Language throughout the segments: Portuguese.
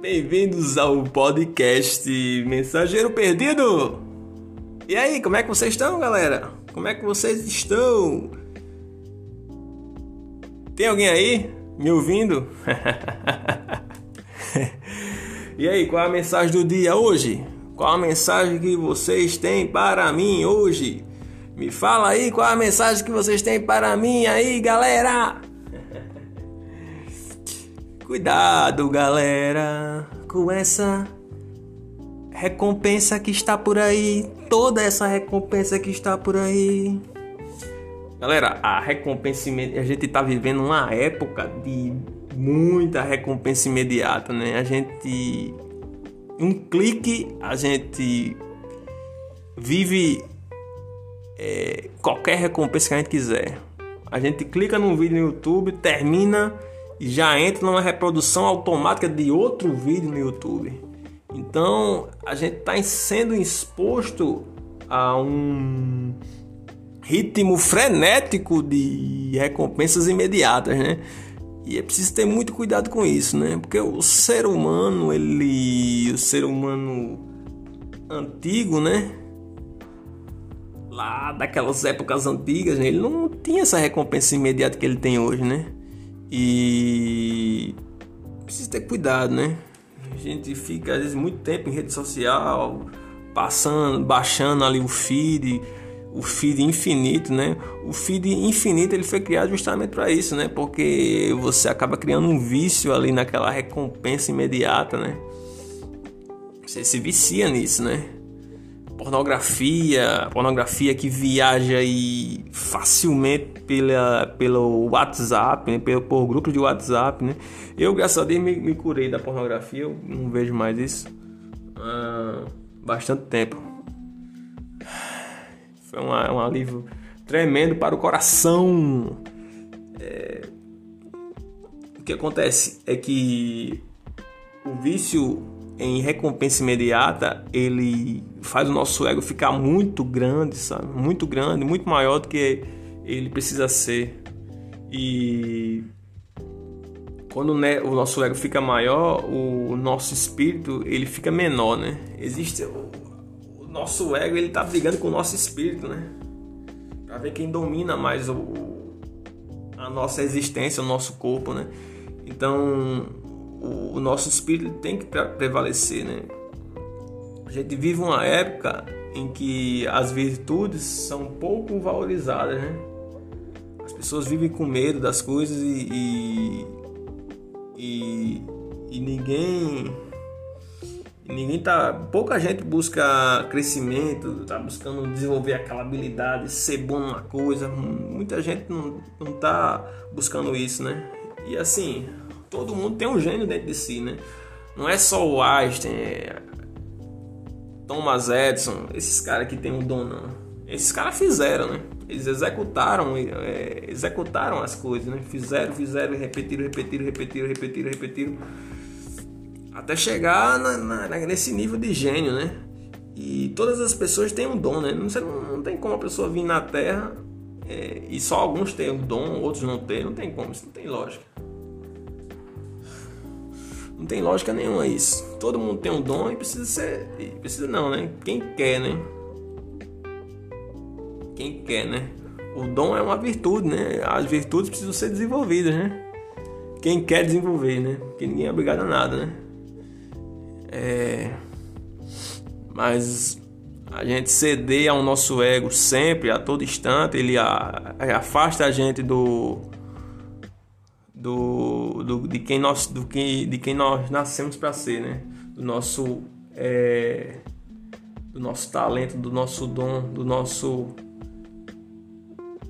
Bem-vindos ao podcast Mensageiro Perdido. E aí, como é que vocês estão, galera? Como é que vocês estão? Tem alguém aí me ouvindo? e aí, qual é a mensagem do dia hoje? Qual a mensagem que vocês têm para mim hoje? Me fala aí qual a mensagem que vocês têm para mim aí, galera! Cuidado, galera, com essa recompensa que está por aí, toda essa recompensa que está por aí. Galera, a recompensa a gente está vivendo uma época de muita recompensa imediata, né? A gente um clique a gente vive é, qualquer recompensa que a gente quiser. A gente clica num vídeo no YouTube, termina já entra numa reprodução automática de outro vídeo no YouTube. Então a gente está sendo exposto a um ritmo frenético de recompensas imediatas, né? E é preciso ter muito cuidado com isso, né? Porque o ser humano, ele, o ser humano antigo, né? Lá daquelas épocas antigas, né? ele não tinha essa recompensa imediata que ele tem hoje, né? E precisa ter cuidado, né? A gente fica às vezes muito tempo em rede social, passando, baixando ali o feed, o feed infinito, né? O feed infinito ele foi criado justamente para isso, né? Porque você acaba criando um vício ali naquela recompensa imediata, né? Você se vicia nisso, né? Pornografia, pornografia que viaja aí facilmente pela, pelo WhatsApp, né? por, por grupos de WhatsApp, né? Eu, graças a Deus, me, me curei da pornografia, eu não vejo mais isso há bastante tempo. Foi um, um alívio tremendo para o coração. É... O que acontece é que o vício em recompensa imediata, ele faz o nosso ego ficar muito grande, sabe? Muito grande, muito maior do que ele precisa ser. E quando o nosso ego fica maior, o nosso espírito ele fica menor, né? Existe o, nosso ego ele tá brigando com o nosso espírito, né? Para ver quem domina mais o, a nossa existência, o nosso corpo, né? Então o nosso espírito tem que prevalecer, né? A gente vive uma época em que as virtudes são pouco valorizadas, né? As pessoas vivem com medo das coisas e, e, e, ninguém ninguém tá pouca gente busca crescimento tá buscando desenvolver aquela habilidade ser bom numa coisa muita gente não, não tá buscando isso né e assim todo mundo tem um gênio dentro de si, né? Não é só o Einstein, é Thomas Edison, esses caras que tem um dom, não. Esses caras fizeram, né? Eles executaram, é, executaram as coisas, né? Fizeram, fizeram, repetiram, repetiram, repetiram, repetiram, repetiram. Até chegar na, na, nesse nível de gênio, né? E todas as pessoas têm um dom, né? Não, não, não tem como a pessoa vir na Terra é, e só alguns têm o dom, outros não têm. Não tem como, isso não tem lógica. Não tem lógica nenhuma isso. Todo mundo tem um dom e precisa ser. Precisa não, né? Quem quer, né? Quem quer, né? O dom é uma virtude, né? As virtudes precisam ser desenvolvidas, né? Quem quer desenvolver, né? Porque ninguém é obrigado a nada, né? É. Mas a gente ceder ao nosso ego sempre, a todo instante, ele afasta a gente do do, do, de quem nós do que de quem nós nascemos para ser, né? Do nosso é, do nosso talento, do nosso dom, do nosso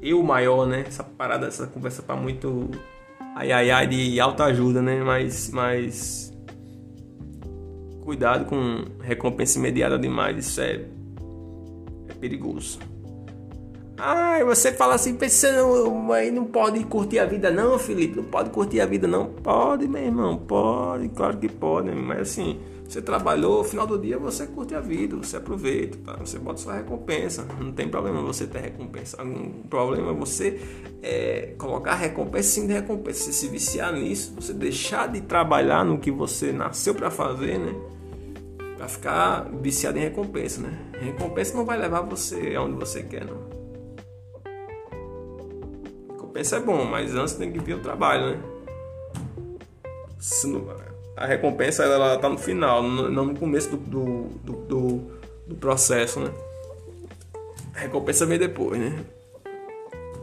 eu maior, né? Essa parada, essa conversa para muito ai ai ai de alta ajuda, né? Mas mas cuidado com recompensa imediata demais, isso é, é perigoso. Ah, você fala assim, pensando, aí não pode curtir a vida não, Felipe, não pode curtir a vida não. Pode, meu irmão, pode, claro que pode, mas assim, Você trabalhou, final do dia você curte a vida, você aproveita, tá? você bota sua recompensa. Não tem problema você ter recompensa. O problema é você é, colocar recompensa sem recompensa. Você se viciar nisso, você deixar de trabalhar no que você nasceu para fazer, né? Pra ficar viciado em recompensa, né? Recompensa não vai levar você aonde você quer, não. Recompensa é bom, mas antes tem que vir o trabalho, né? a recompensa ela tá no final, não no começo do, do, do, do processo, né? A recompensa vem depois, né?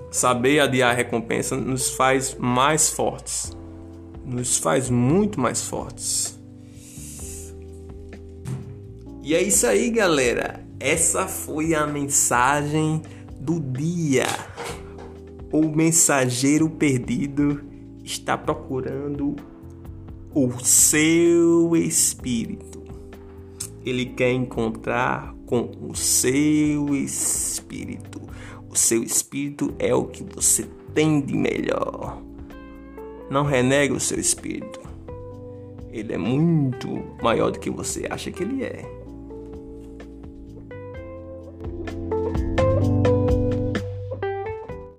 Saber adiar a recompensa nos faz mais fortes, nos faz muito mais fortes. E é isso aí, galera. Essa foi a mensagem do dia. O mensageiro perdido está procurando o seu espírito. Ele quer encontrar com o seu espírito. O seu espírito é o que você tem de melhor. Não renegue o seu espírito. Ele é muito maior do que você acha que ele é.